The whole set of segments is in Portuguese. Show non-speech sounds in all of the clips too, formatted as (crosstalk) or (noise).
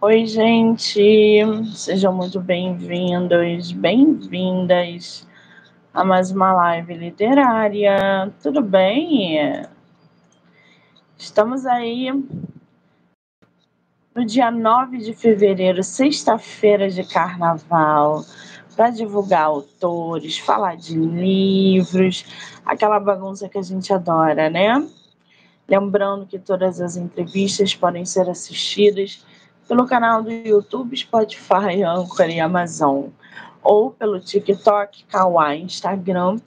Oi, gente, sejam muito bem-vindos, bem-vindas a mais uma live literária. Tudo bem? Estamos aí no dia 9 de fevereiro, sexta-feira de carnaval, para divulgar autores, falar de livros, aquela bagunça que a gente adora, né? Lembrando que todas as entrevistas podem ser assistidas pelo canal do YouTube, Spotify, Anchor e Amazon, ou pelo TikTok, Kawaii, Instagram,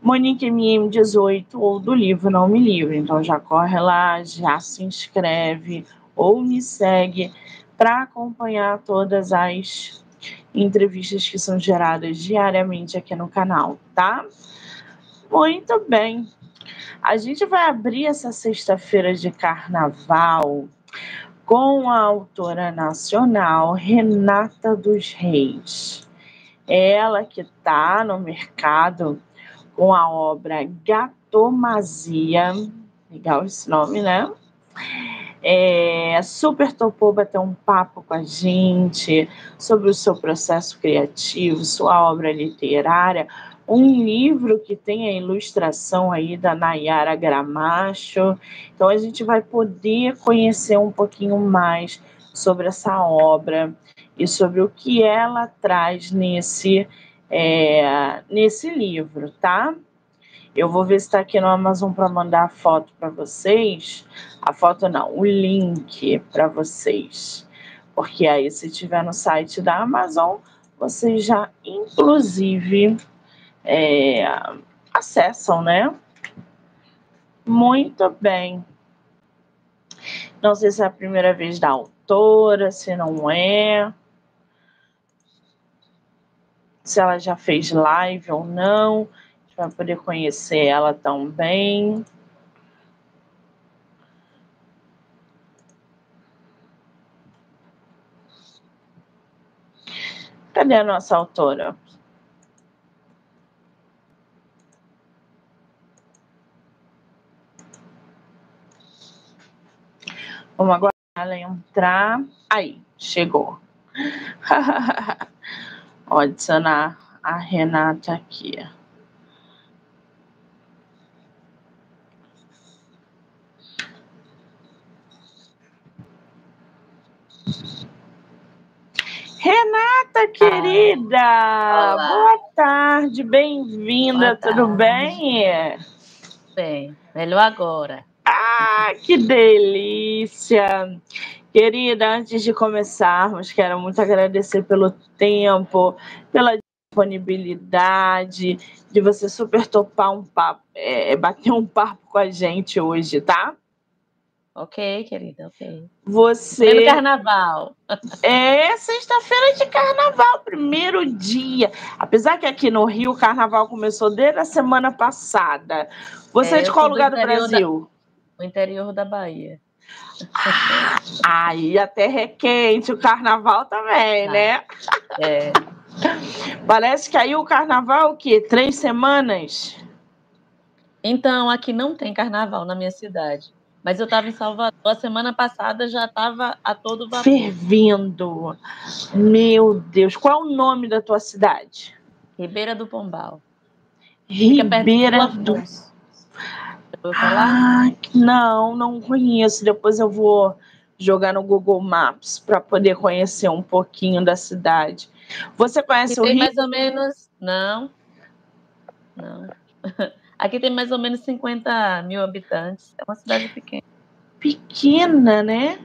Monique MM18 ou do livro Não Me Livre. Então já corre lá, já se inscreve ou me segue para acompanhar todas as entrevistas que são geradas diariamente aqui no canal, tá? Muito bem. A gente vai abrir essa sexta-feira de carnaval com a autora nacional Renata dos Reis. Ela que está no mercado com a obra Gatomazia, legal esse nome, né? É, super topou bater um papo com a gente sobre o seu processo criativo, sua obra literária, um livro que tem a ilustração aí da Nayara Gramacho. Então a gente vai poder conhecer um pouquinho mais sobre essa obra e sobre o que ela traz nesse, é, nesse livro, tá? Eu vou ver se está aqui no Amazon para mandar a foto para vocês. A foto não, o link para vocês. Porque aí, se tiver no site da Amazon, vocês já, inclusive, é, acessam, né? Muito bem. Não sei se é a primeira vez da autora, se não é. Se ela já fez live ou não para poder conhecer ela também. Cadê a nossa autora? Vamos agora ela entrar. Aí, chegou. (laughs) Vou adicionar a Renata aqui. Renata, querida! Olá. Boa tarde, bem-vinda, tudo bem? Bem, melhor agora. Ah, que delícia! Querida, antes de começarmos, quero muito agradecer pelo tempo, pela disponibilidade, de você super topar um papo, é, bater um papo com a gente hoje, tá? Ok, querida, ok. Você. Primeiro carnaval. É sexta-feira de carnaval, primeiro dia. Apesar que aqui no Rio o carnaval começou desde a semana passada. Você é, é de qual lugar do, do Brasil? Da... O interior da Bahia. Ah, aí a terra é quente, o carnaval também, ah, né? É. Parece que aí o carnaval o quê? Três semanas? Então, aqui não tem carnaval na minha cidade. Mas eu estava em Salvador, a semana passada já estava a todo vapor. Fervendo. Meu Deus. Qual é o nome da tua cidade? Ribeira do Pombal. Ribeira do... do... Ah, não, não conheço. Depois eu vou jogar no Google Maps para poder conhecer um pouquinho da cidade. Você conhece o Rio? Tem mais ou menos. Não. Não. (laughs) Aqui tem mais ou menos 50 mil habitantes. É uma cidade pequena. Pequena, né?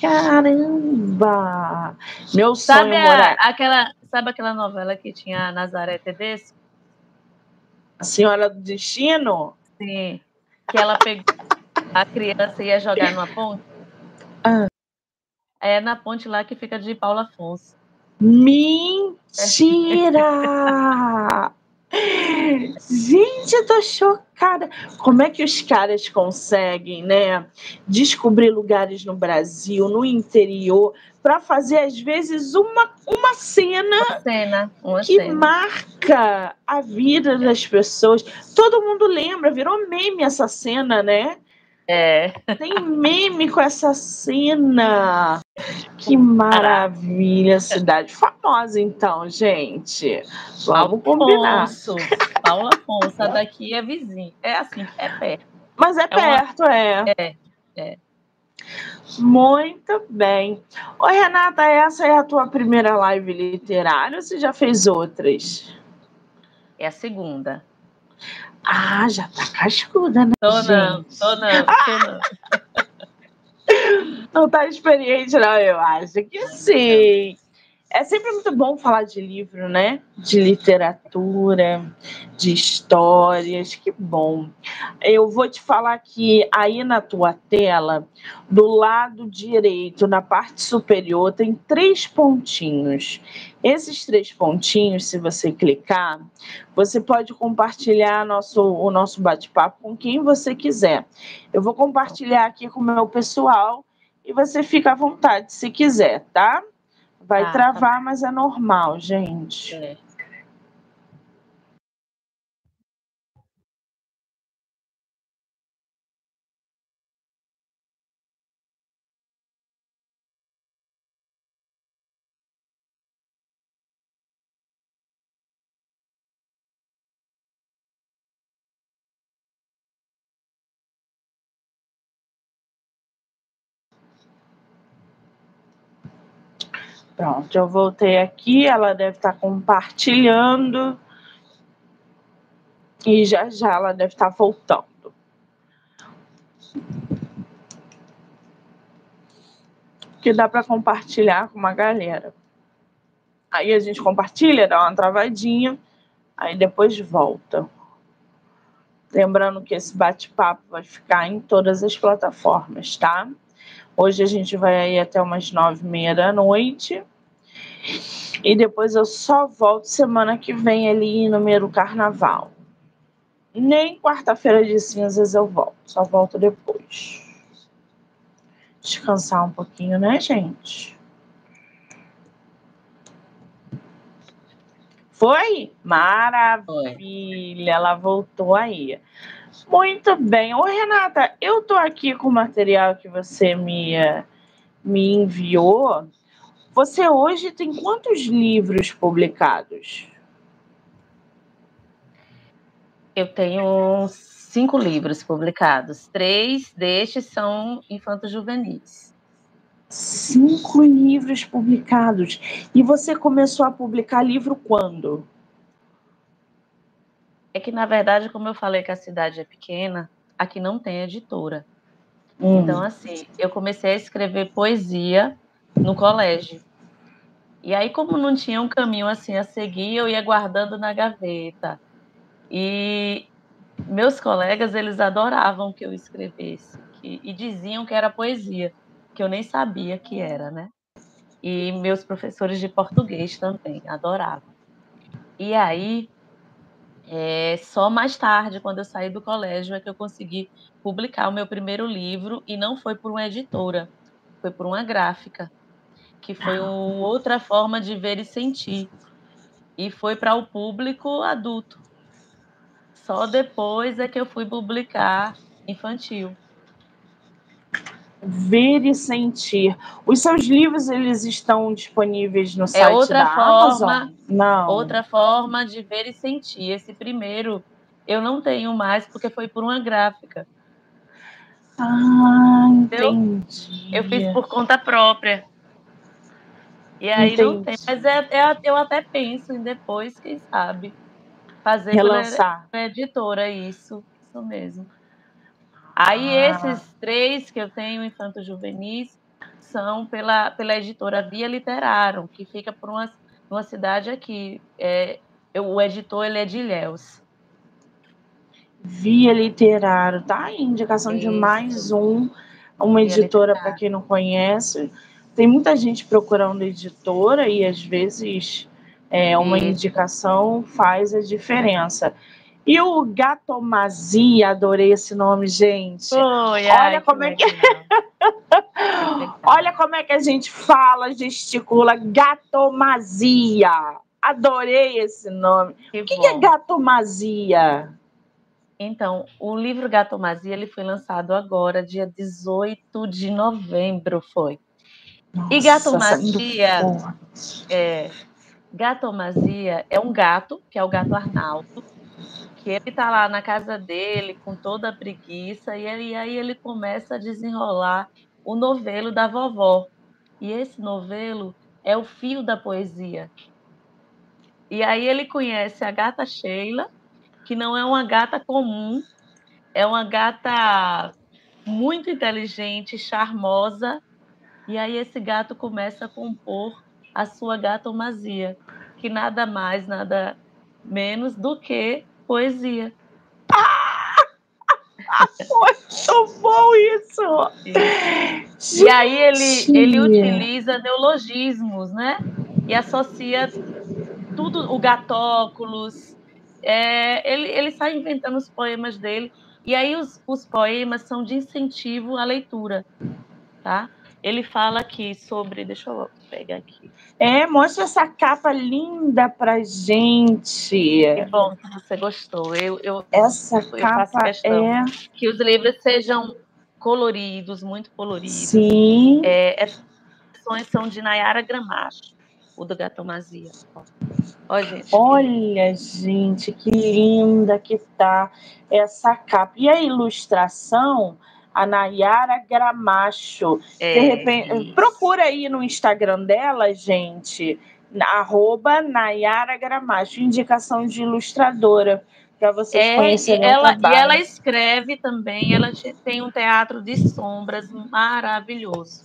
Caramba! Meu sabe sonho a, morar. Aquela, sabe aquela novela que tinha a Nazaré Tedesco? A Senhora do Destino? Sim. Que ela pegou a criança e ia jogar numa ponte. Ah. É na ponte lá que fica de Paulo Afonso. Mentira! Gente, eu tô chocada. Como é que os caras conseguem, né, descobrir lugares no Brasil, no interior, para fazer às vezes uma, uma cena, uma cena uma que cena. marca a vida das pessoas. Todo mundo lembra, virou meme essa cena, né? É. Tem meme com essa cena. Que maravilha, cidade famosa, então, gente. Vamos Paulo combinar. Afonso, Paulo Afonso, daqui é vizinho. É assim, é perto. Mas é, é perto, uma... é. É, é. Muito bem. Oi, Renata, essa é a tua primeira live literária ou você já fez outras? É a segunda. Ah, já tá cascuda, né? Tô gente? não, tô não, tô não. (laughs) Não tá experiente, não, eu acho que sim. É sempre muito bom falar de livro, né? De literatura, de histórias, que bom. Eu vou te falar que aí na tua tela, do lado direito, na parte superior, tem três pontinhos. Esses três pontinhos, se você clicar, você pode compartilhar nosso, o nosso bate-papo com quem você quiser. Eu vou compartilhar aqui com o meu pessoal e você fica à vontade se quiser, tá? Vai ah, tá travar, tá. mas é normal, gente. É. Pronto, eu voltei aqui, ela deve estar tá compartilhando. E já já ela deve estar tá voltando. Que dá para compartilhar com uma galera. Aí a gente compartilha, dá uma travadinha, aí depois volta. Lembrando que esse bate-papo vai ficar em todas as plataformas, tá? Hoje a gente vai aí até umas nove e meia da noite. E depois eu só volto semana que vem ali no meio do carnaval. Nem quarta-feira de cinzas eu volto, só volto depois. Descansar um pouquinho, né, gente? Foi? Maravilha, ela voltou aí. Muito bem. Ô, Renata, eu tô aqui com o material que você me, me enviou. Você hoje tem quantos livros publicados? Eu tenho cinco livros publicados. Três destes são infantos juvenis. Cinco livros publicados. E você começou a publicar livro quando? É que, na verdade, como eu falei que a cidade é pequena, aqui não tem editora. Hum. Então, assim, eu comecei a escrever poesia no colégio. E aí, como não tinha um caminho assim a seguir, eu ia guardando na gaveta. E meus colegas, eles adoravam que eu escrevesse. Que, e diziam que era poesia, que eu nem sabia que era, né? E meus professores de português também adoravam. E aí, é, só mais tarde, quando eu saí do colégio, é que eu consegui publicar o meu primeiro livro e não foi por uma editora, foi por uma gráfica, que foi uma outra forma de ver e sentir. E foi para o público adulto. Só depois é que eu fui publicar infantil ver e sentir. Os seus livros eles estão disponíveis no é site é outra da forma, Amazon? Não. Outra forma de ver e sentir. Esse primeiro eu não tenho mais porque foi por uma gráfica. Ah, entendi. Eu, eu fiz por conta própria. E aí entendi. não tem. Mas é, é, eu até penso em depois, quem sabe, fazer Relançar. pela editora isso. Isso mesmo. Aí ah. esses três que eu tenho, Infanto Juvenis, são pela, pela editora Via Literário, que fica por uma, uma cidade aqui. É, o editor ele é de Ilhéus. Via Literário, tá indicação Isso. de mais um, uma Via editora para quem não conhece. Tem muita gente procurando editora e às vezes é, uma indicação faz a diferença. E o Gatomazia, adorei esse nome, gente. Oi, Olha ai, como é que. (laughs) Olha como é que a gente fala, gesticula. Gatomazia. Adorei esse nome. Que o que, que, é gatomazia? Então, o livro Gatomazia ele foi lançado agora, dia 18 de novembro, foi. Nossa, e gatomazia é, gatomazia é um gato, que é o gato Arnaldo, que ele tá lá na casa dele com toda a preguiça e, ele, e aí ele começa a desenrolar o novelo da vovó. E esse novelo é o fio da poesia. E aí ele conhece a gata Sheila, que não é uma gata comum, é uma gata muito inteligente, charmosa. E aí esse gato começa a compor a sua gatomazia, que nada mais, nada menos do que poesia. (laughs) Muito bom isso! E aí ele, ele utiliza neologismos, né? E associa tudo, o gatóculos. É, ele, ele sai inventando os poemas dele. E aí os, os poemas são de incentivo à leitura, tá? Ele fala aqui sobre. Deixa eu pegar aqui. É, mostra essa capa linda pra gente. Que bom que você gostou. Eu, eu, essa eu capa é. Que os livros sejam coloridos, muito coloridos. Sim. É, essas são de Nayara Gramacho, o do Gatomazia. Olha, gente, Olha, gente, que linda que tá essa capa. E a ilustração a Nayara Gramacho. É, de repente, procura aí no Instagram dela, gente, arroba Nayara Gramacho, indicação de ilustradora para vocês é, conhecerem ela, E ela escreve também, ela tem um teatro de sombras maravilhoso.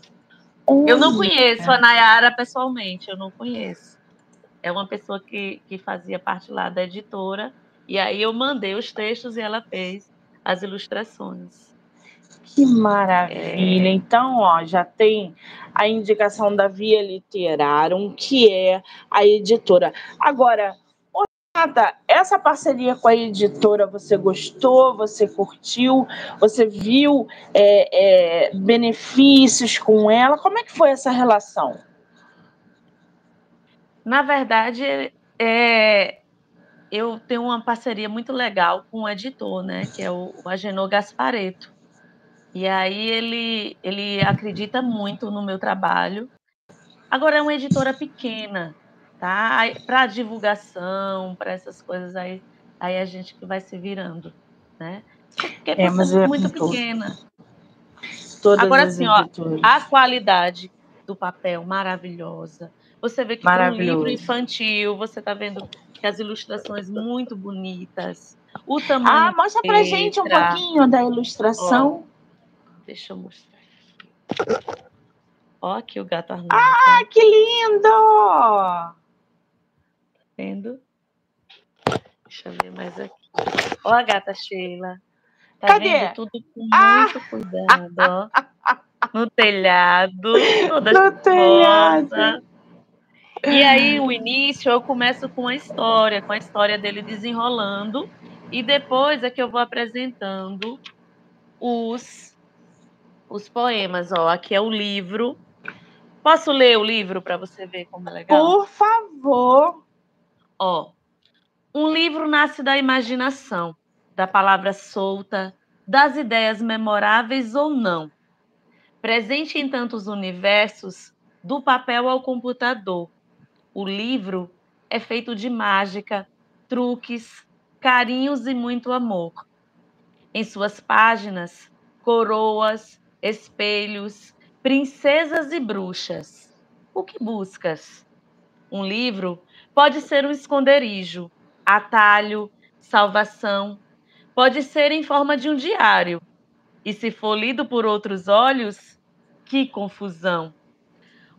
Eu não conheço a Nayara pessoalmente, eu não conheço. É uma pessoa que, que fazia parte lá da editora, e aí eu mandei os textos e ela fez as ilustrações. Que maravilha! É. Então, ó, já tem a indicação da Via Literária, que é a editora. Agora, Renata, essa parceria com a editora, você gostou? Você curtiu? Você viu é, é, benefícios com ela? Como é que foi essa relação? Na verdade, é, eu tenho uma parceria muito legal com o editor, né? Que é o, o Agenor Gaspareto. E aí ele, ele acredita muito no meu trabalho. Agora é uma editora pequena, tá? Para divulgação, para essas coisas aí, aí a gente que vai se virando, né? Porque é, mas é muito pequena. Todas Agora assim, ó, a qualidade do papel maravilhosa. Você vê que é um livro infantil, você está vendo que as ilustrações muito bonitas. O tamanho. Ah, mostra pra gente um pouquinho da ilustração. Ó, Deixa eu mostrar. Ó, aqui o gato armado. Ah, que lindo! Tá vendo? Deixa eu ver mais aqui. Ó a gata Sheila. Tá Cadê? vendo tudo com ah! muito cuidado, ó. No telhado. Toda no telhado. E aí, o início, eu começo com a história, com a história dele desenrolando. E depois é que eu vou apresentando os os poemas, ó. Aqui é o livro. Posso ler o livro para você ver como é legal? Por favor. Ó. Um livro nasce da imaginação, da palavra solta, das ideias memoráveis ou não. Presente em tantos universos, do papel ao computador. O livro é feito de mágica, truques, carinhos e muito amor. Em suas páginas, coroas, espelhos, princesas e bruxas. O que buscas? Um livro pode ser um esconderijo, atalho, salvação, pode ser em forma de um diário. E se for lido por outros olhos, que confusão!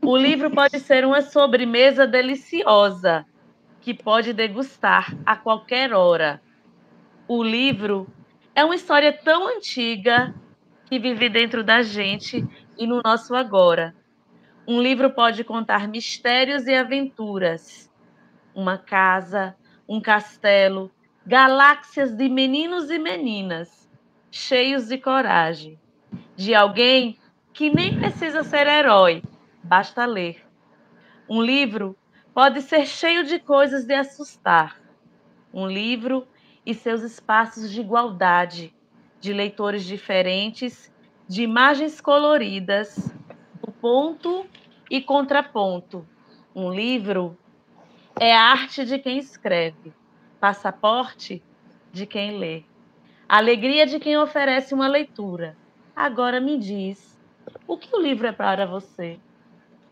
O livro pode ser uma sobremesa deliciosa, que pode degustar a qualquer hora. O livro é uma história tão antiga que vive dentro da gente e no nosso agora. Um livro pode contar mistérios e aventuras. Uma casa, um castelo, galáxias de meninos e meninas, cheios de coragem. De alguém que nem precisa ser herói, basta ler. Um livro pode ser cheio de coisas de assustar. Um livro e seus espaços de igualdade, de leitores diferentes, de imagens coloridas, do ponto E contraponto, um livro é a arte de quem escreve, passaporte de quem lê, alegria de quem oferece uma leitura. Agora me diz, o que o livro é para você?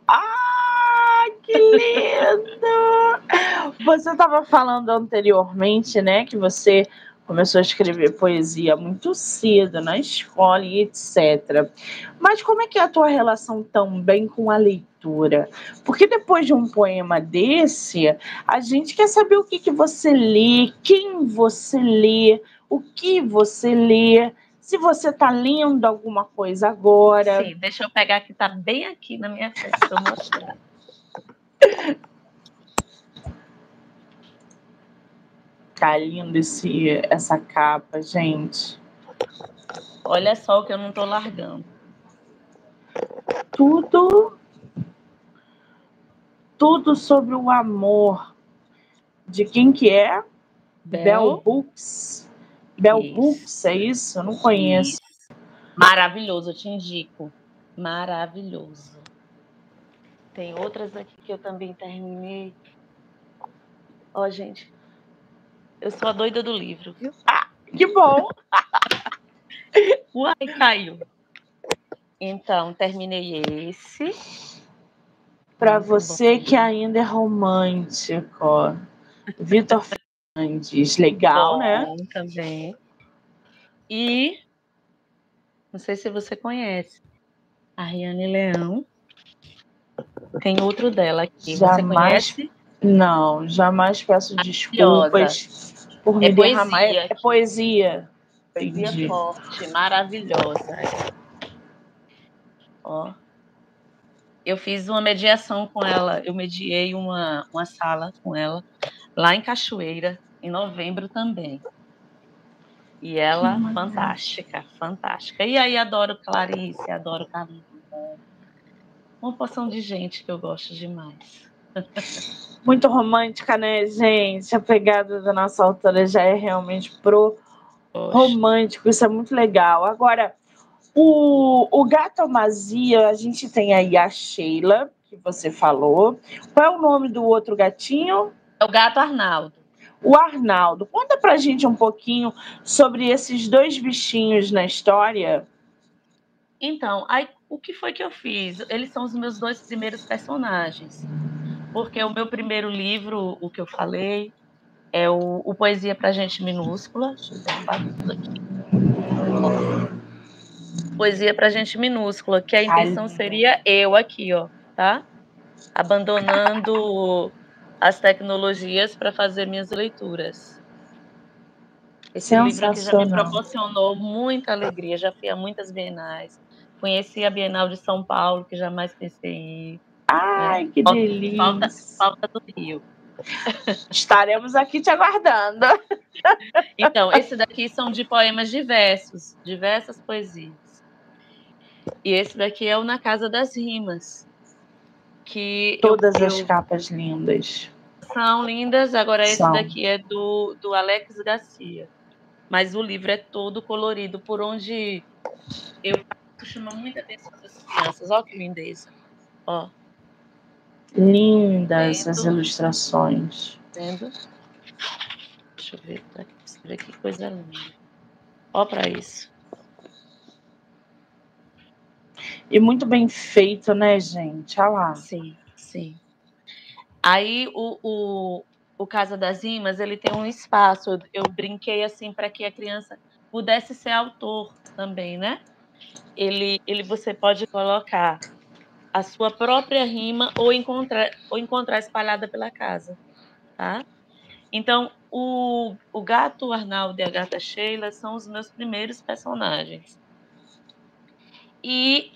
Ah, que lindo! Você estava falando anteriormente, né, que você começou a escrever poesia muito cedo na escola e etc. Mas como é que é a tua relação também com a leitura? Porque depois de um poema desse, a gente quer saber o que, que você lê, quem você lê, o que você lê, se você está lendo alguma coisa agora. Sim, deixa eu pegar que está bem aqui na minha frente para mostrar. (laughs) Tá lindo esse, essa capa, gente. Olha só o que eu não tô largando. Tudo tudo sobre o amor. De quem que é? Bell, Bell Books. Bell isso. Books, é isso? Eu não conheço. Isso. Maravilhoso, eu te indico. Maravilhoso. Tem outras aqui que eu também terminei. Ó, gente, eu sou a doida do livro? Ah, que bom! (laughs) Uai, caiu. Então, terminei esse. Para você bom. que ainda é romântico, Vitor Fernandes, legal, né? bom, né? Também. E não sei se você conhece a Riane Leão. Tem outro dela aqui. Jamais, você conhece? Não, jamais peço desculpas por me é derramar. Poesia. É, é poesia. Poesia Entendi. forte, maravilhosa. Ó. Eu fiz uma mediação com ela, eu mediei uma, uma sala com ela lá em Cachoeira, em novembro também. E ela, fantástica, fantástica. E aí adoro Clarice, adoro Carlinhos. Uma porção de gente que eu gosto demais. Muito romântica, né, gente? A pegada da nossa autora já é realmente pro romântico, isso é muito legal. Agora, o, o Gato Mazia, a gente tem aí a Sheila, que você falou. Qual é o nome do outro gatinho? É o gato Arnaldo. O Arnaldo. Conta pra gente um pouquinho sobre esses dois bichinhos na história. Então, aí, o que foi que eu fiz? Eles são os meus dois primeiros personagens porque o meu primeiro livro, o que eu falei, é o, o Poesia para Gente Minúscula. Deixa eu ver tudo aqui. Poesia para Gente Minúscula, que a intenção seria eu aqui, ó, tá? Abandonando as tecnologias para fazer minhas leituras. Esse livro que já me proporcionou muita alegria, já fui a muitas bienais. Conheci a Bienal de São Paulo, que jamais pensei em ir Ai, que falta, delícia. Falta, falta do Rio. (laughs) Estaremos aqui te aguardando. Então, esse daqui são de poemas diversos, diversas poesias. E esse daqui é o Na Casa das Rimas. Que Todas eu, as eu... capas lindas. São lindas. Agora, esse são. daqui é do, do Alex Garcia. Mas o livro é todo colorido, por onde eu chamo muita atenção das crianças. Olha que lindeza. Ó. Lindas as ilustrações. Vendo? Deixa eu ver, tá aqui, que coisa linda. Ó para isso. E muito bem feito, né, gente? Olha lá. Sim, sim. Aí o, o, o Casa das Imas, ele tem um espaço. Eu, eu brinquei assim para que a criança pudesse ser autor também, né? Ele, ele você pode colocar a sua própria rima ou encontrar, ou encontrar espalhada pela casa. Tá? Então, o, o gato Arnaldo e a gata Sheila são os meus primeiros personagens. E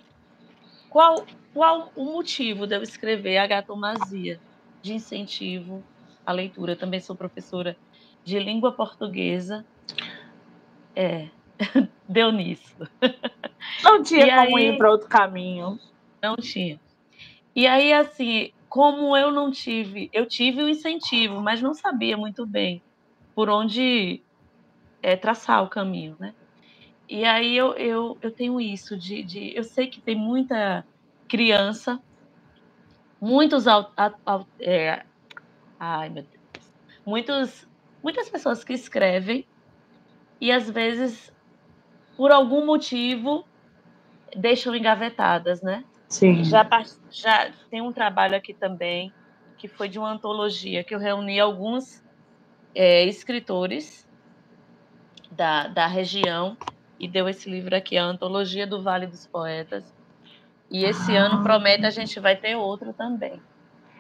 qual, qual o motivo de eu escrever a gatomazia de incentivo à leitura? Eu também sou professora de língua portuguesa. É, (laughs) deu nisso. Não tinha e como aí, ir para outro caminho. Não tinha. E aí, assim, como eu não tive, eu tive o incentivo, mas não sabia muito bem por onde é, traçar o caminho, né? E aí eu, eu, eu tenho isso de, de. Eu sei que tem muita criança muitos é, ai meu Deus, muitos muitas pessoas que escrevem e às vezes por algum motivo deixam engavetadas, né? Sim. Já já tem um trabalho aqui também que foi de uma antologia que eu reuni alguns é, escritores da, da região e deu esse livro aqui, a Antologia do Vale dos Poetas. E esse ah. ano promete a gente vai ter outro também.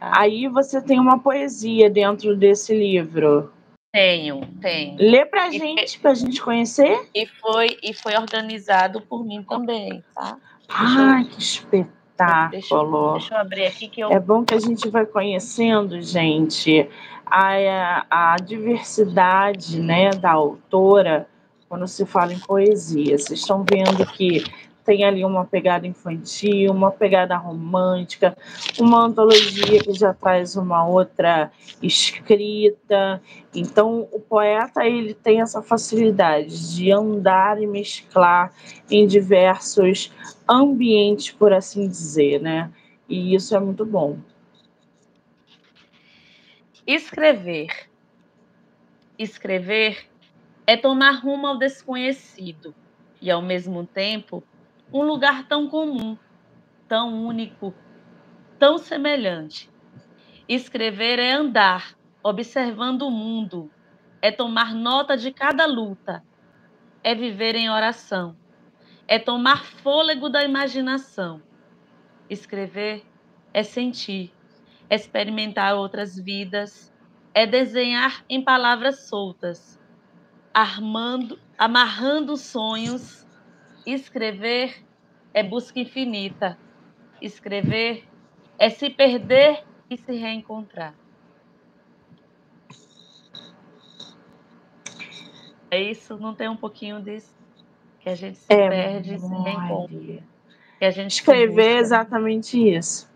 Tá? Aí você tem uma poesia dentro desse livro. Tenho, tenho. Lê pra e gente, para a gente conhecer. E foi, e foi organizado por mim também, tá? Ah, que espetáculo. Deixa, deixa, eu abrir aqui que eu. É bom que a gente vai conhecendo, gente, a, a diversidade né, da autora quando se fala em poesia. Vocês estão vendo que tem ali uma pegada infantil, uma pegada romântica, uma antologia que já traz uma outra escrita. Então, o poeta ele tem essa facilidade de andar e mesclar em diversos ambientes, por assim dizer, né? E isso é muito bom. Escrever. Escrever é tomar rumo ao desconhecido e, ao mesmo tempo, um lugar tão comum, tão único, tão semelhante. Escrever é andar, observando o mundo, é tomar nota de cada luta, é viver em oração, é tomar fôlego da imaginação. Escrever é sentir, é experimentar outras vidas, é desenhar em palavras soltas, armando, amarrando sonhos Escrever é busca infinita. Escrever é se perder e se reencontrar. É isso, não tem um pouquinho disso? Que a gente se é perde e se reencontra. Que a gente Escrever é exatamente isso.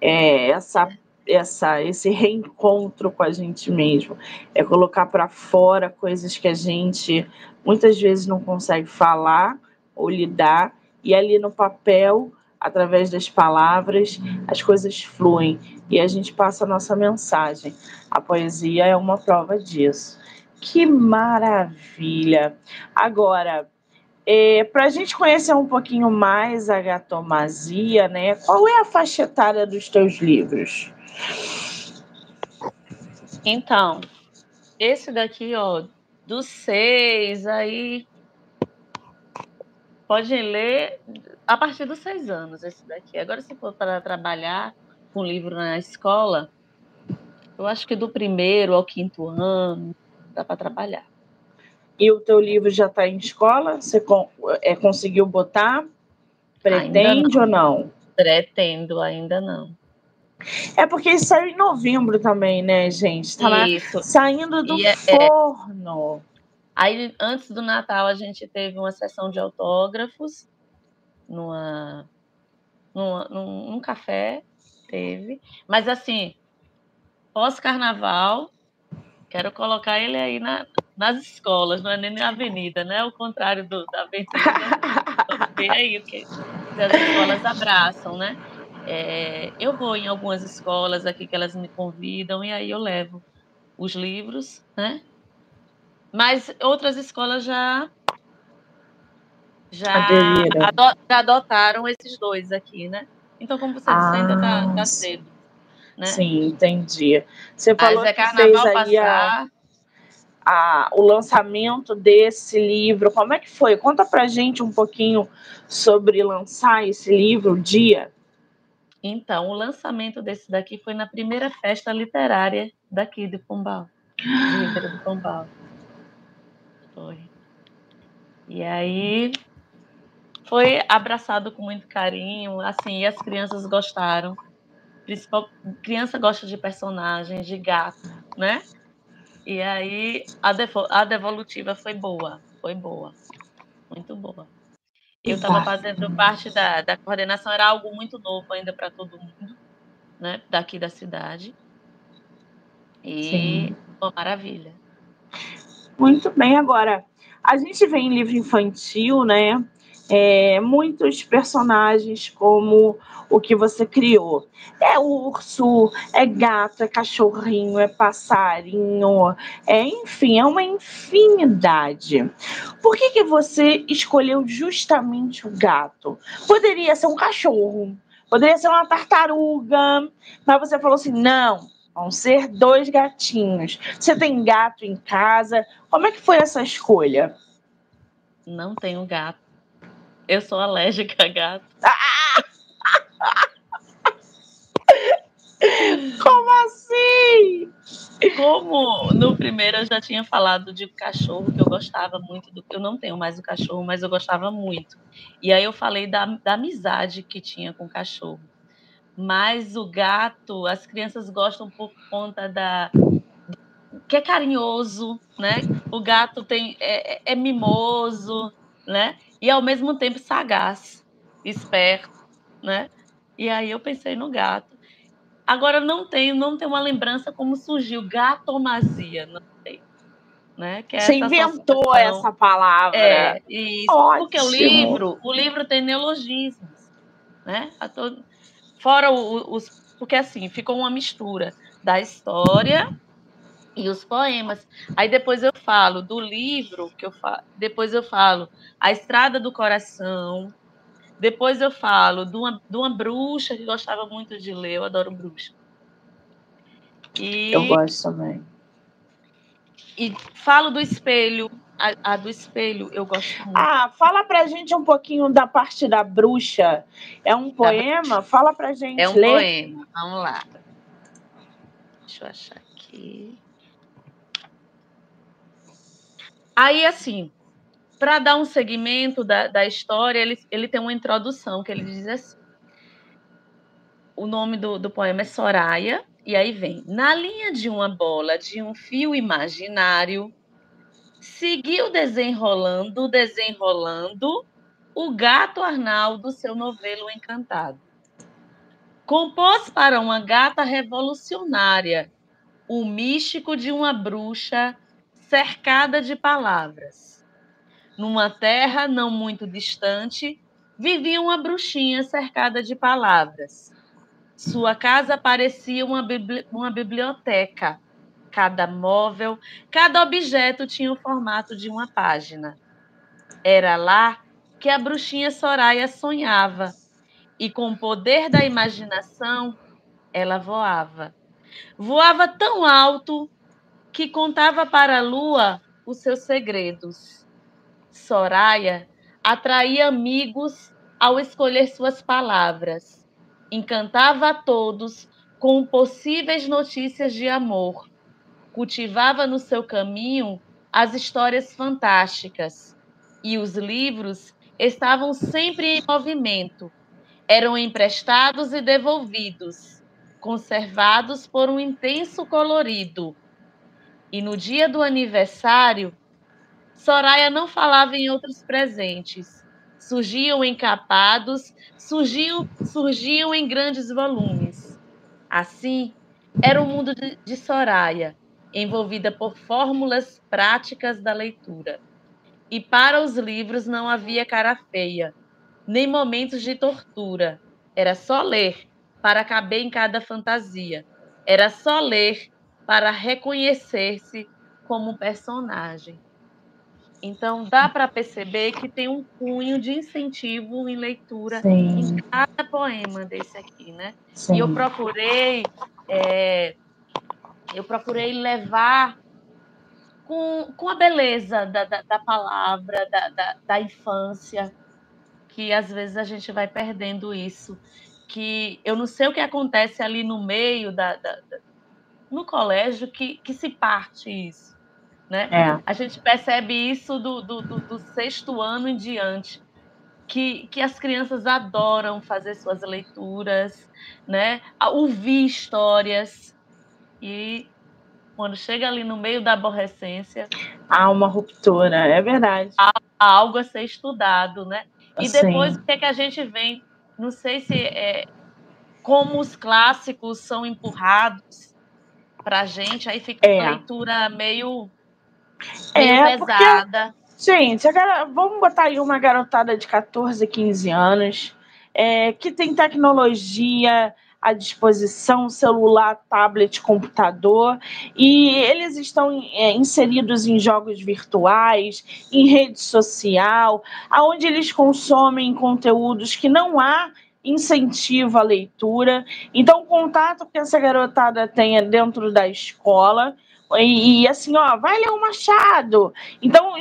É essa, essa, esse reencontro com a gente mesmo. É colocar para fora coisas que a gente muitas vezes não consegue falar ou lidar, e ali no papel, através das palavras, as coisas fluem e a gente passa a nossa mensagem. A poesia é uma prova disso. Que maravilha! Agora, é, para a gente conhecer um pouquinho mais a gatomazia, né? Qual é a faixa etária dos teus livros? Então, esse daqui, ó, dos seis aí Pode ler a partir dos seis anos, esse daqui. Agora, se for para trabalhar com livro na escola, eu acho que do primeiro ao quinto ano dá para trabalhar. E o teu livro já está em escola? Você é, conseguiu botar? Pretende não. ou não? Pretendo, ainda não. É porque isso saiu em novembro também, né, gente? Tá isso. saindo do e forno. É, Aí, antes do Natal, a gente teve uma sessão de autógrafos numa, numa, num, num café, teve. Mas, assim, pós-carnaval, quero colocar ele aí na, nas escolas, não é nem na avenida, né? O contrário do, da avenida. Aí, porque as escolas abraçam, né? É, eu vou em algumas escolas aqui que elas me convidam e aí eu levo os livros, né? Mas outras escolas já já, ado, já adotaram esses dois aqui, né? Então, como você ah, disse, ainda está tá cedo. Né? Sim, entendi. Você falou Mas é que fez aí a, a, o lançamento desse livro. Como é que foi? Conta pra gente um pouquinho sobre lançar esse livro, o dia. Então, o lançamento desse daqui foi na primeira festa literária daqui de Pombal, de Ribeira do Pombal. Foi. E aí foi abraçado com muito carinho, assim, e as crianças gostaram. Principal, criança gosta de personagens, de gato, né? E aí a, devo, a devolutiva foi boa, foi boa, muito boa. Eu estava fazendo parte da, da coordenação, era algo muito novo ainda para todo mundo, né? Daqui da cidade. E Sim. uma maravilha. Muito bem, agora, a gente vê em livro infantil, né? é, muitos personagens como o que você criou. É urso, é gato, é cachorrinho, é passarinho, é enfim, é uma infinidade. Por que, que você escolheu justamente o gato? Poderia ser um cachorro, poderia ser uma tartaruga, mas você falou assim: não, vão ser dois gatinhos. Você tem gato em casa? Como é que foi essa escolha? Não tenho gato. Eu sou alérgica a gato. (laughs) Como assim? Como no primeiro eu já tinha falado de cachorro, que eu gostava muito do. Eu não tenho mais o cachorro, mas eu gostava muito. E aí eu falei da, da amizade que tinha com o cachorro. Mas o gato, as crianças gostam por conta da. que é carinhoso, né? O gato tem é, é, é mimoso, né? E ao mesmo tempo sagaz, esperto, né? E aí eu pensei no gato. Agora não tenho, não tenho uma lembrança como surgiu gatomazia, não sei. Né? Que é Você inventou essa palavra. É, isso. Ótimo. Porque o livro, o livro tem neologismos, né? Todo... Fora os, porque assim, ficou uma mistura da história e os poemas. Aí depois eu falo do livro que eu falo, depois eu falo A Estrada do Coração, depois eu falo de uma, de uma bruxa que gostava muito de ler, eu adoro bruxa. E, eu gosto também. E falo do espelho, a, a, do espelho eu gosto muito. Ah, fala pra gente um pouquinho da parte da bruxa. É um poema? Fala pra gente. É um ler. poema, vamos lá. Deixa eu achar aqui. Aí, assim, para dar um segmento da, da história, ele, ele tem uma introdução que ele diz assim. O nome do, do poema é Soraya, e aí vem: Na linha de uma bola de um fio imaginário, seguiu desenrolando, desenrolando o gato Arnaldo, seu novelo encantado. Compôs para uma gata revolucionária o místico de uma bruxa cercada de palavras numa terra não muito distante, vivia uma bruxinha cercada de palavras. Sua casa parecia uma, bibli uma biblioteca. Cada móvel, cada objeto tinha o formato de uma página. Era lá que a bruxinha Soraya sonhava, e com o poder da imaginação, ela voava. Voava tão alto que contava para a lua os seus segredos Soraya atraía amigos ao escolher suas palavras. Encantava a todos com possíveis notícias de amor. Cultivava no seu caminho as histórias fantásticas. E os livros estavam sempre em movimento. Eram emprestados e devolvidos, conservados por um intenso colorido. E no dia do aniversário, Soraya não falava em outros presentes. Surgiam encapados, surgiam, surgiam em grandes volumes. Assim, era o mundo de, de Soraya, envolvida por fórmulas práticas da leitura. E para os livros não havia cara feia, nem momentos de tortura. Era só ler para caber em cada fantasia. Era só ler para reconhecer-se como personagem. Então, dá para perceber que tem um cunho de incentivo em leitura Sim. em cada poema desse aqui, né? Sim. E eu procurei, é, eu procurei levar com, com a beleza da, da, da palavra, da, da, da, infância, que às vezes a gente vai perdendo isso. Que eu não sei o que acontece ali no meio da, da no colégio que, que se parte isso né? É. A gente percebe isso do, do, do, do, sexto ano em diante, que, que as crianças adoram fazer suas leituras, né? ouvir histórias, e quando chega ali no meio da aborrecência. Há uma ruptura, é verdade. Há, há algo a ser estudado, né? E depois, o que, é que a gente vem? Não sei se é como os clássicos são empurrados para a gente, aí fica é. uma leitura meio é, pesada. Gente, agora vamos botar aí uma garotada de 14, 15 anos é, que tem tecnologia à disposição, celular, tablet, computador, e eles estão é, inseridos em jogos virtuais, em rede social, aonde eles consomem conteúdos que não há incentivo à leitura. Então, o contato que essa garotada tenha dentro da escola e, e, assim, ó, vai ler o Machado. Então,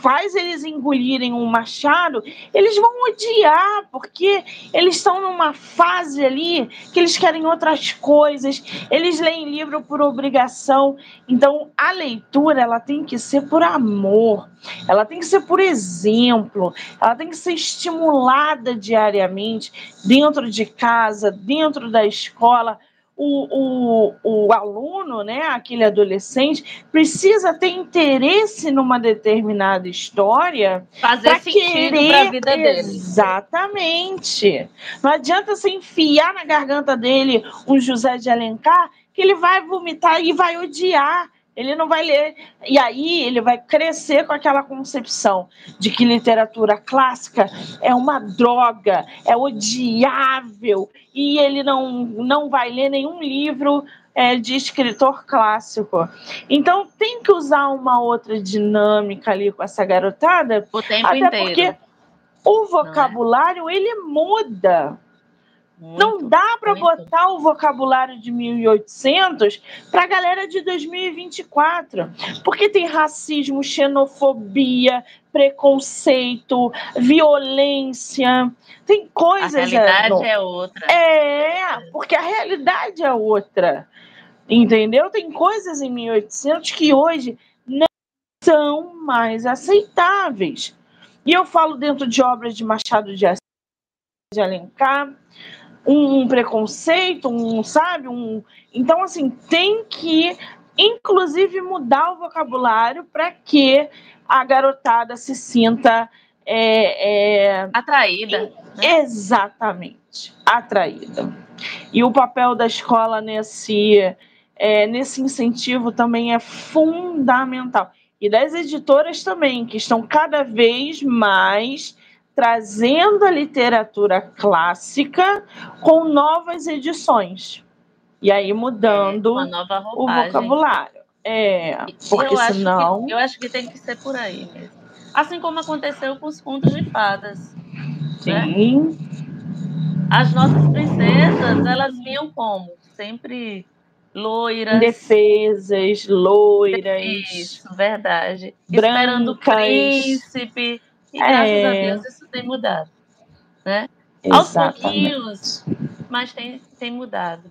faz eles engolirem um Machado, eles vão odiar, porque eles estão numa fase ali que eles querem outras coisas, eles leem livro por obrigação. Então, a leitura, ela tem que ser por amor, ela tem que ser por exemplo, ela tem que ser estimulada diariamente, dentro de casa, dentro da escola o, o, o aluno, né, aquele adolescente, precisa ter interesse numa determinada história fazer sentido para a vida dele. Exatamente. Não adianta você enfiar na garganta dele um José de Alencar que ele vai vomitar e vai odiar. Ele não vai ler. E aí ele vai crescer com aquela concepção de que literatura clássica é uma droga, é odiável, e ele não, não vai ler nenhum livro é, de escritor clássico. Então tem que usar uma outra dinâmica ali com essa garotada. O tempo até inteiro. Porque o é? vocabulário é? ele muda. Muito, não dá para botar o vocabulário de 1800 para a galera de 2024, porque tem racismo, xenofobia, preconceito, violência, tem coisas. A realidade é outra. É, porque a realidade é outra. Entendeu? Tem coisas em 1800 que hoje não são mais aceitáveis. E eu falo dentro de obras de Machado de Assis, de Alencar, um, preconceito, um, sabe? Um... Então, assim, tem que, inclusive, mudar o vocabulário para que a garotada se sinta é, é... atraída. Né? Exatamente, atraída. E o papel da escola nesse, é, nesse incentivo também é fundamental. E das editoras também, que estão cada vez mais trazendo a literatura clássica com novas edições. E aí mudando é, o vocabulário. É, porque eu senão. que, eu acho que tem que ser por aí mesmo. Assim como aconteceu com os contos de fadas. Né? Sim. Né? As nossas princesas, elas vinham como? Sempre loiras. Indefesas, loiras. Isso, verdade. Brancas. Esperando o príncipe. E graças é... a Deus tem mudado. Né? Aos pouquinhos, mas tem, tem mudado.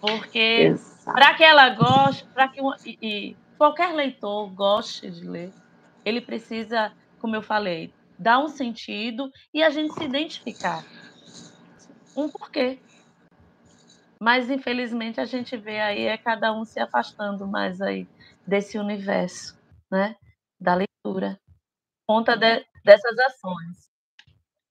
Porque para que ela goste, para que uma, e, e qualquer leitor goste de ler, ele precisa, como eu falei, dar um sentido e a gente se identificar. Um porquê. Mas infelizmente a gente vê aí é cada um se afastando mais aí desse universo, né? Da leitura. Conta de, dessas ações.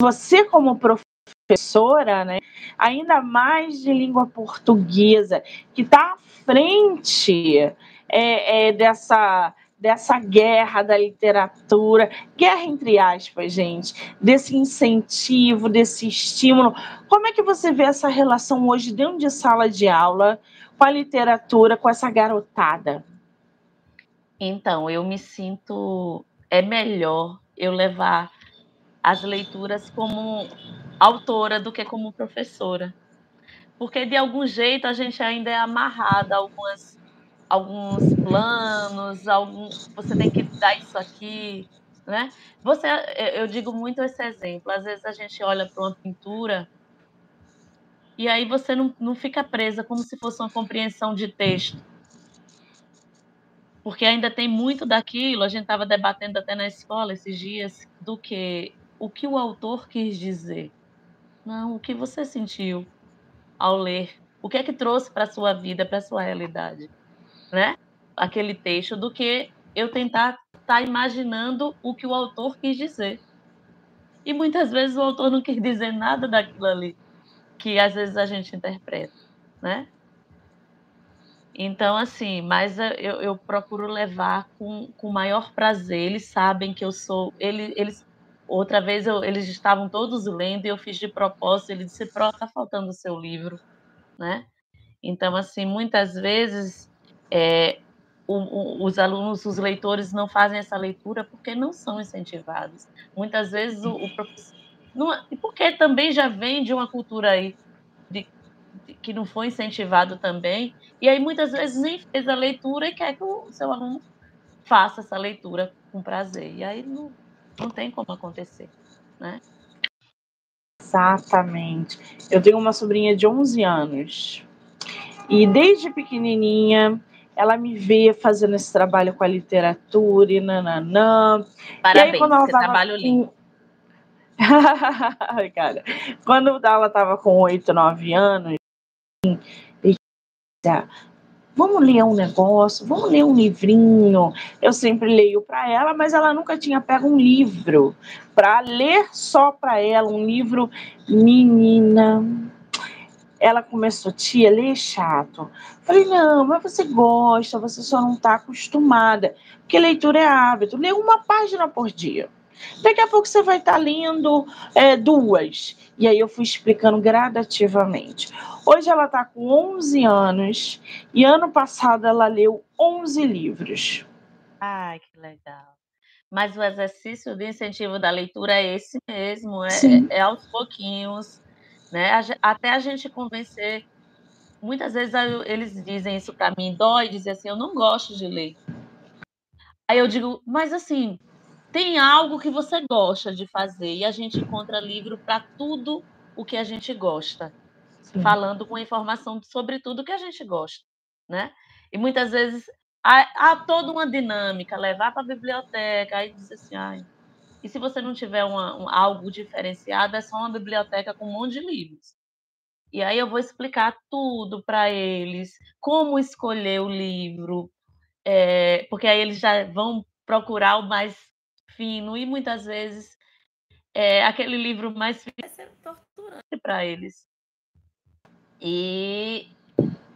Você como professora, né, ainda mais de língua portuguesa, que está à frente é, é, dessa dessa guerra da literatura, guerra entre aspas, gente, desse incentivo, desse estímulo. Como é que você vê essa relação hoje dentro de sala de aula com a literatura, com essa garotada? Então, eu me sinto é melhor eu levar as leituras como autora do que como professora. Porque de algum jeito a gente ainda é amarrada a algumas alguns planos, algum, você tem que dar isso aqui, né? Você, eu digo muito esse exemplo. Às vezes a gente olha para uma pintura e aí você não, não fica presa como se fosse uma compreensão de texto. Porque ainda tem muito daquilo, a gente estava debatendo até na escola esses dias, do que o que o autor quis dizer. Não, o que você sentiu ao ler. O que é que trouxe para sua vida, para sua realidade né, aquele texto do que eu tentar estar tá imaginando o que o autor quis dizer. E muitas vezes o autor não quis dizer nada daquilo ali que às vezes a gente interpreta, né? Então, assim, mas eu, eu procuro levar com, com maior prazer. Eles sabem que eu sou. Eles, eles outra vez eu, eles estavam todos lendo e eu fiz de propósito. Ele disse: Pro, tá faltando o seu livro, né? Então, assim, muitas vezes é, o, o, os alunos, os leitores não fazem essa leitura porque não são incentivados. Muitas vezes o, o professor. É, porque também já vem de uma cultura aí de, de, que não foi incentivado também, e aí muitas vezes nem fez a leitura e quer que o seu aluno faça essa leitura com prazer. E aí não, não tem como acontecer, né? Exatamente. Eu tenho uma sobrinha de 11 anos. E desde pequenininha ela me vê fazendo esse trabalho com a literatura e nananã. Parabéns, e aí, (laughs) quando ela tava trabalho lindo. Cara, quando ela estava com 8, 9 anos, vamos ler um negócio, vamos ler um livrinho. Eu sempre leio para ela, mas ela nunca tinha pego um livro para ler só para ela, um livro menina ela começou, tia, ler chato. Falei, não, mas você gosta, você só não está acostumada. Porque leitura é hábito. Lê uma página por dia. Daqui a pouco você vai estar tá lendo é, duas. E aí eu fui explicando gradativamente. Hoje ela está com 11 anos e ano passado ela leu 11 livros. Ai, que legal. Mas o exercício de incentivo da leitura é esse mesmo, é, é aos pouquinhos né? Até a gente convencer. Muitas vezes eles dizem isso para mim, dói dizer assim, eu não gosto de ler. Aí eu digo, mas assim, tem algo que você gosta de fazer e a gente encontra livro para tudo o que a gente gosta, Sim. falando com informação sobre tudo que a gente gosta, né? E muitas vezes há, há toda uma dinâmica, levar para a biblioteca, aí diz assim, ai, e se você não tiver uma, um, algo diferenciado, é só uma biblioteca com um monte de livros. E aí eu vou explicar tudo para eles, como escolher o livro, é, porque aí eles já vão procurar o mais fino, e muitas vezes é, aquele livro mais fino vai ser torturante para eles. E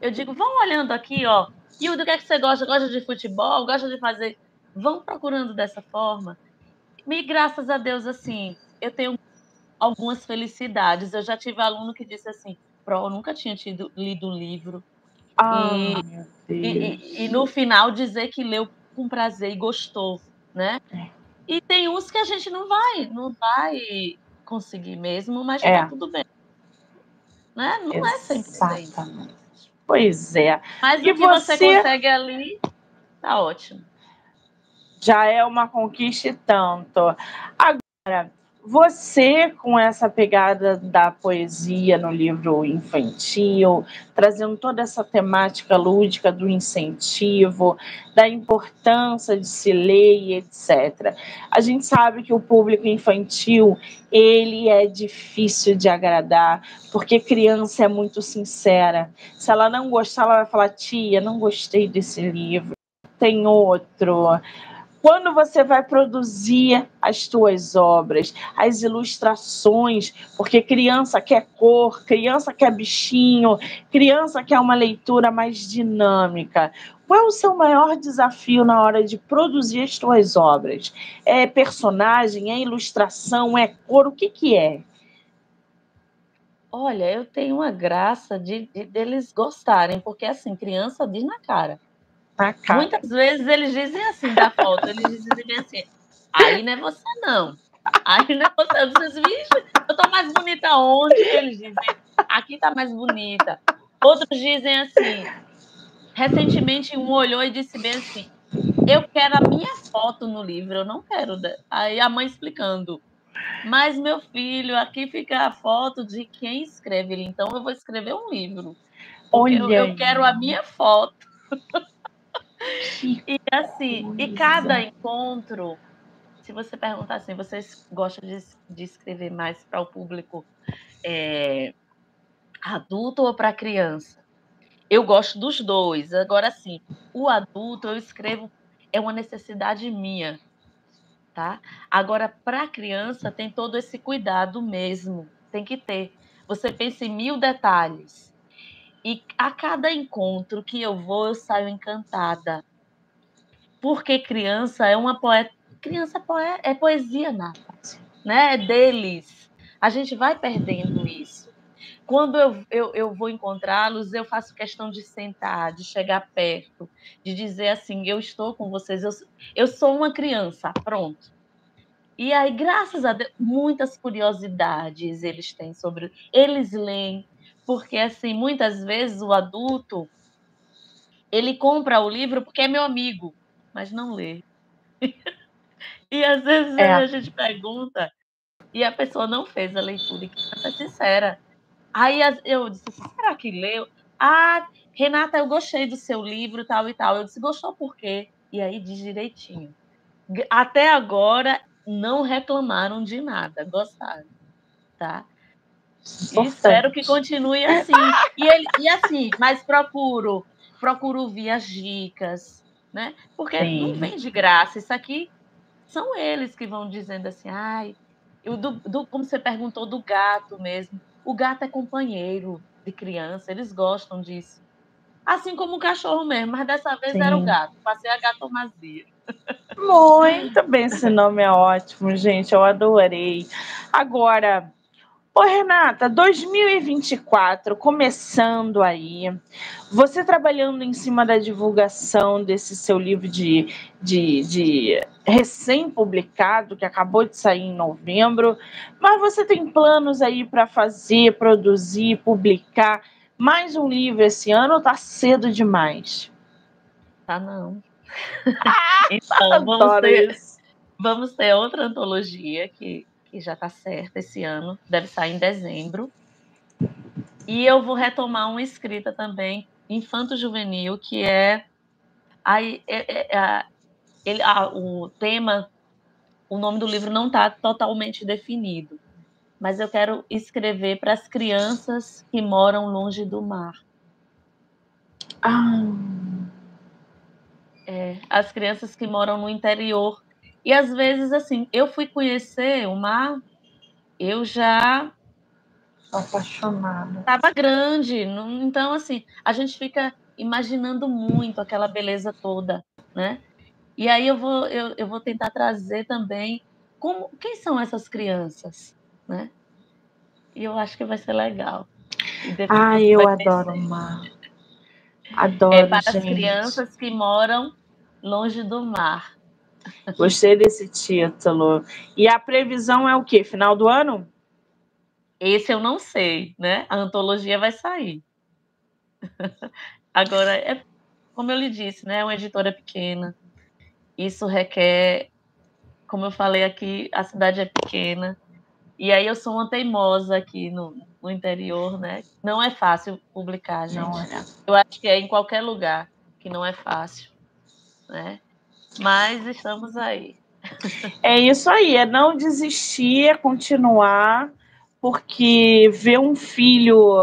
eu digo, vão olhando aqui, ó. E o do que, é que você gosta? Gosta de futebol? Gosta de fazer? Vão procurando dessa forma. E graças a Deus, assim, eu tenho algumas felicidades. Eu já tive aluno que disse assim, Pro, eu nunca tinha tido, lido o livro. Ah, e, e, e, no final dizer que leu com prazer e gostou, né? É. E tem uns que a gente não vai, não vai conseguir mesmo, mas é. tá tudo bem. Né? Não Exatamente. é sempre Pois é. Mas e o que você... você consegue ali, tá ótimo já é uma conquista e tanto. Agora, você com essa pegada da poesia no livro infantil, trazendo toda essa temática lúdica do incentivo, da importância de se ler e etc. A gente sabe que o público infantil, ele é difícil de agradar, porque criança é muito sincera. Se ela não gostar, ela vai falar: "Tia, não gostei desse livro. Tem outro" quando você vai produzir as tuas obras, as ilustrações, porque criança quer cor, criança quer bichinho, criança quer uma leitura mais dinâmica. Qual é o seu maior desafio na hora de produzir as tuas obras? É personagem, é ilustração, é cor, o que que é? Olha, eu tenho uma graça de, de deles gostarem, porque assim, criança diz na cara Muitas vezes eles dizem assim da foto, eles dizem assim, aí não é você não. Aí não é você. Eu disse, vixe, eu tô mais bonita onde? Eles dizem, aqui tá mais bonita. Outros dizem assim, recentemente um olhou e disse bem assim, eu quero a minha foto no livro, eu não quero. Aí a mãe explicando, mas meu filho, aqui fica a foto de quem escreve, então eu vou escrever um livro. Olha. Eu, eu quero a minha foto. (laughs) E assim, e cada encontro, se você perguntar assim, vocês gostam de, de escrever mais para o público é, adulto ou para criança? Eu gosto dos dois. Agora, sim, o adulto eu escrevo, é uma necessidade minha, tá? Agora, para a criança, tem todo esse cuidado mesmo, tem que ter. Você pensa em mil detalhes. E a cada encontro que eu vou, eu saio encantada. Porque criança é uma poeta. Criança é poesia, Nata. Né? É deles. A gente vai perdendo isso. Quando eu, eu, eu vou encontrá-los, eu faço questão de sentar, de chegar perto, de dizer assim: eu estou com vocês, eu, eu sou uma criança, pronto. E aí, graças a Deus, muitas curiosidades eles têm sobre. Eles leem, porque assim, muitas vezes o adulto ele compra o livro porque é meu amigo, mas não lê. (laughs) e às vezes é. a gente pergunta e a pessoa não fez a leitura, e que ser sincera. Aí eu disse, será que leu? Ah, Renata, eu gostei do seu livro, tal e tal. Eu disse, gostou por quê? E aí diz direitinho. Até agora não reclamaram de nada, gostaram, tá? Espero que continue assim. E, ele, e assim, mas procuro, procuro ouvir as dicas, né? Porque Sim. não vem de graça. Isso aqui são eles que vão dizendo assim, ai, eu, do, do, como você perguntou do gato mesmo. O gato é companheiro de criança, eles gostam disso. Assim como o cachorro mesmo, mas dessa vez Sim. era o gato. Passei a gatomazia. Muito bem, esse nome é ótimo, gente. Eu adorei. Agora, Ô, Renata, 2024, começando aí, você trabalhando em cima da divulgação desse seu livro de, de, de recém-publicado, que acabou de sair em novembro, mas você tem planos aí para fazer, produzir, publicar mais um livro esse ano ou tá cedo demais? Tá não. Ah, (laughs) então, vamos ter, vamos ter outra antologia que que já está certa esse ano, deve sair em dezembro. E eu vou retomar uma escrita também, infanto-juvenil, que é, a, é, é, é ele, a, o tema, o nome do livro não está totalmente definido, mas eu quero escrever para as crianças que moram longe do mar. Ah. É, as crianças que moram no interior e às vezes, assim, eu fui conhecer o mar, eu já. Apaixonada. Estava grande. Então, assim, a gente fica imaginando muito aquela beleza toda, né? E aí eu vou, eu, eu vou tentar trazer também como, quem são essas crianças, né? E eu acho que vai ser legal. Ah, eu adoro o mar. Adoro, é para gente. as crianças que moram longe do mar. Gostei desse título. E a previsão é o quê? Final do ano? Esse eu não sei, né? A antologia vai sair. (laughs) Agora, é, como eu lhe disse, né? É uma editora pequena. Isso requer, como eu falei aqui, a cidade é pequena. E aí eu sou uma teimosa aqui no, no interior, né? Não é fácil publicar, gente. Não é. Eu acho que é em qualquer lugar que não é fácil, né? Mas estamos aí. É isso aí, é não desistir, é continuar, porque ver um filho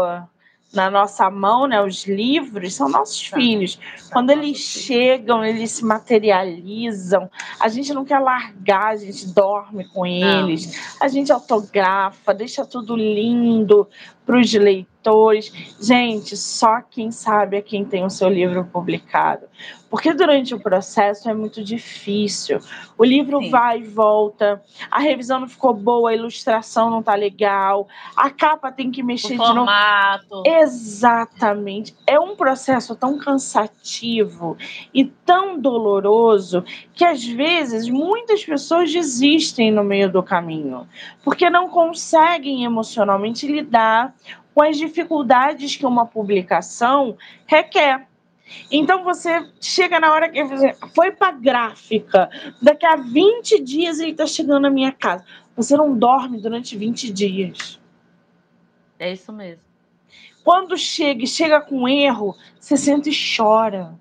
na nossa mão, né? Os livros são nossos tá. filhos. Tá Quando eles chegam, eles se materializam. A gente não quer largar, a gente dorme com eles, não. a gente autografa, deixa tudo lindo para os leitores. Gente, só quem sabe é quem tem o seu livro publicado. Porque durante o processo é muito difícil. O livro Sim. vai e volta, a revisão não ficou boa, a ilustração não tá legal, a capa tem que mexer o de formato. novo. Exatamente. É um processo tão cansativo e tão doloroso que às vezes muitas pessoas desistem no meio do caminho, porque não conseguem emocionalmente lidar com as dificuldades que uma publicação requer. Então você chega na hora que foi para gráfica, daqui a 20 dias ele está chegando na minha casa. Você não dorme durante 20 dias. É isso mesmo. Quando chega e chega com erro, você senta e chora.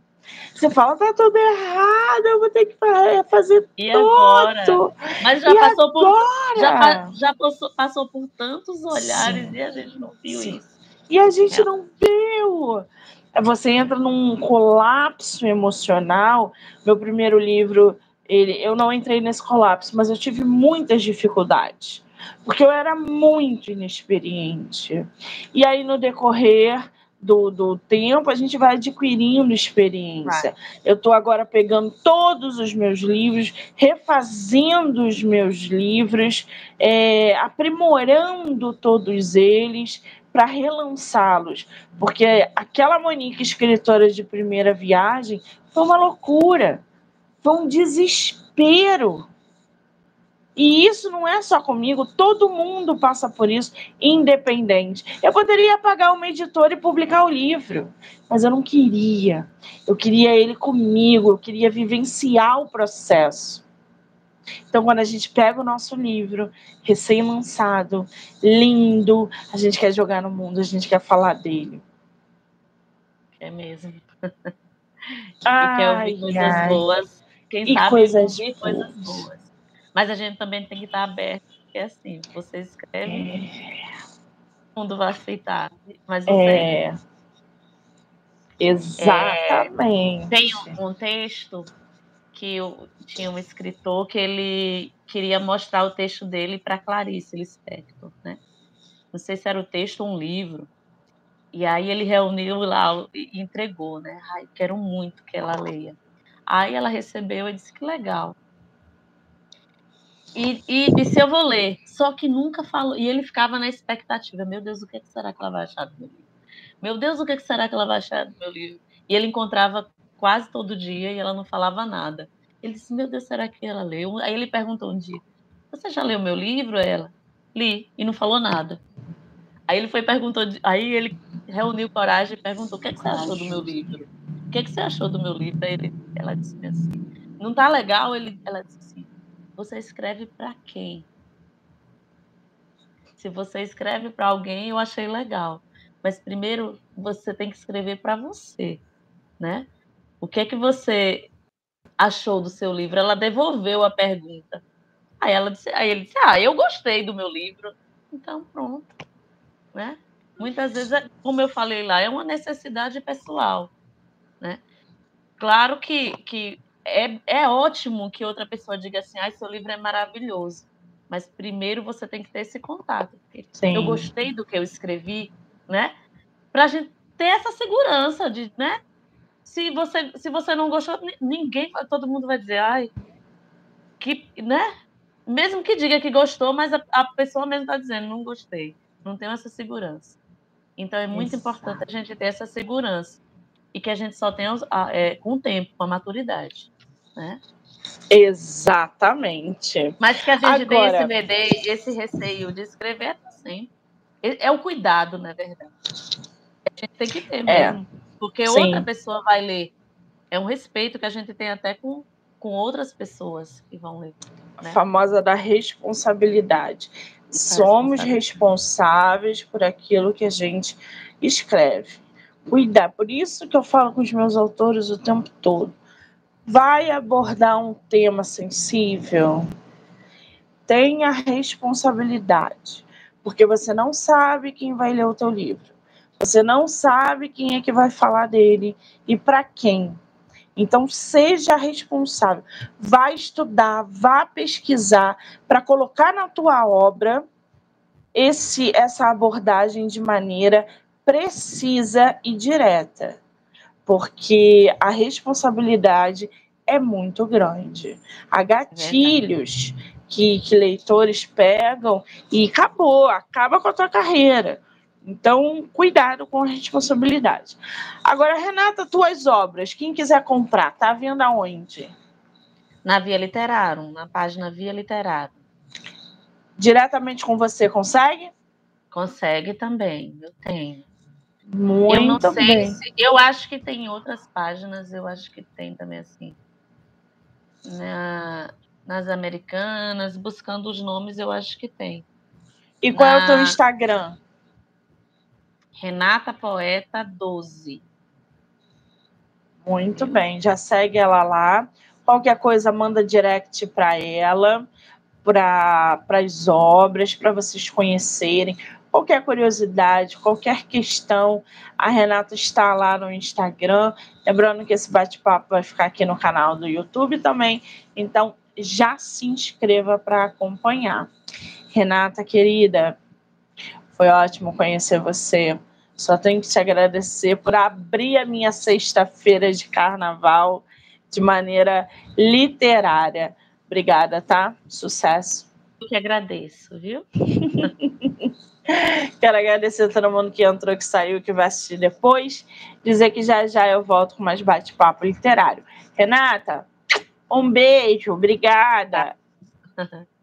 Você fala, tá tudo errado, eu vou ter que fazer e tudo. Agora? Mas já e passou agora? por já, já passou, passou por tantos olhares Sim. e a gente não viu Sim. isso. E a gente é. não viu você entra num colapso emocional. Meu primeiro livro, ele, eu não entrei nesse colapso, mas eu tive muitas dificuldades, porque eu era muito inexperiente. E aí, no decorrer, do, do tempo, a gente vai adquirindo experiência. Vai. Eu estou agora pegando todos os meus livros, refazendo os meus livros, é, aprimorando todos eles para relançá-los. Porque aquela Monique, escritora de primeira viagem, foi uma loucura, foi um desespero e isso não é só comigo, todo mundo passa por isso, independente. Eu poderia pagar uma editora e publicar o livro, mas eu não queria. Eu queria ele comigo, eu queria vivenciar o processo. Então, quando a gente pega o nosso livro, recém-lançado, lindo, a gente quer jogar no mundo, a gente quer falar dele. É mesmo. Ai, (laughs) e quer ouvir coisas ai. boas. Quem e sabe coisas ouvir boas. coisas boas. Mas a gente também tem que estar aberto, porque é assim, você escreve, é... o mundo vai aceitar, mas você... É... Exatamente. É... Tem um, um texto que eu, tinha um escritor que ele queria mostrar o texto dele para Clarice Lispector, né? Não sei se era o texto ou um livro. E aí ele reuniu lá e entregou, né? Ai, quero muito que ela leia. Aí ela recebeu e disse que legal. E, e disse, eu vou ler. Só que nunca falou. E ele ficava na expectativa. Meu Deus, o que, é será que ela vai achar do meu livro? Meu Deus, o que, é que será que ela vai achar do meu livro? E ele encontrava quase todo dia e ela não falava nada. Ele disse, meu Deus, será que ela leu? Aí ele perguntou um dia, você já leu meu livro? Ela, li, e não falou nada. Aí ele foi perguntou, aí ele reuniu coragem e perguntou, o que, é que você achou do meu livro? O que, é que você achou do meu livro? Aí ele, ela disse assim, não tá legal? Ele, ela disse assim, você escreve para quem? Se você escreve para alguém, eu achei legal. Mas primeiro você tem que escrever para você, né? O que é que você achou do seu livro? Ela devolveu a pergunta. Aí ela disse, aí ele disse: "Ah, eu gostei do meu livro". Então, pronto, né? Muitas vezes, é, como eu falei lá, é uma necessidade pessoal, né? Claro que, que é, é ótimo que outra pessoa diga assim, ah, seu livro é maravilhoso. Mas primeiro você tem que ter esse contato. Sim. Eu gostei do que eu escrevi, né? Para a gente ter essa segurança de, né? Se você, se você não gostou, ninguém, todo mundo vai dizer, ai, que, né? Mesmo que diga que gostou, mas a, a pessoa mesmo está dizendo, não gostei. Não tenho essa segurança. Então é muito Exato. importante a gente ter essa segurança e que a gente só tenha é, com o tempo, com a maturidade né? Exatamente. Mas que a gente Agora... tem esse medo, esse receio de escrever assim. É o cuidado, na verdade. A gente tem que ter é. Porque Sim. outra pessoa vai ler. É um respeito que a gente tem até com, com outras pessoas que vão ler. Né? A famosa da responsabilidade. Somos responsáveis por aquilo que a gente escreve. Cuidar. Por isso que eu falo com os meus autores o tempo todo vai abordar um tema sensível, tenha responsabilidade, porque você não sabe quem vai ler o teu livro. Você não sabe quem é que vai falar dele e para quem. Então seja responsável, vá estudar, vá pesquisar para colocar na tua obra esse essa abordagem de maneira precisa e direta porque a responsabilidade é muito grande. Há gatilhos que, que leitores pegam e acabou, acaba com a tua carreira. Então, cuidado com a responsabilidade. Agora, Renata, tuas obras, quem quiser comprar, tá vendo aonde? Na Via Literário, na página Via Literário. Diretamente com você, consegue? Consegue também, eu tenho. Muito eu não sei bem. se. Eu acho que tem outras páginas, eu acho que tem também assim. Na, nas americanas, buscando os nomes, eu acho que tem. E qual Na... é o teu Instagram? Renata Poeta 12. Muito bem, já segue ela lá. Qualquer coisa, manda direct para ela, para as obras, para vocês conhecerem qualquer curiosidade, qualquer questão, a Renata está lá no Instagram. Lembrando que esse bate-papo vai ficar aqui no canal do YouTube também. Então, já se inscreva para acompanhar. Renata, querida, foi ótimo conhecer você. Só tenho que te agradecer por abrir a minha sexta-feira de carnaval de maneira literária. Obrigada, tá? Sucesso. Eu que agradeço, viu? (laughs) Quero agradecer a todo mundo que entrou, que saiu, que vai assistir depois. Dizer que já já eu volto com mais bate-papo literário. Renata, um beijo, obrigada. (laughs)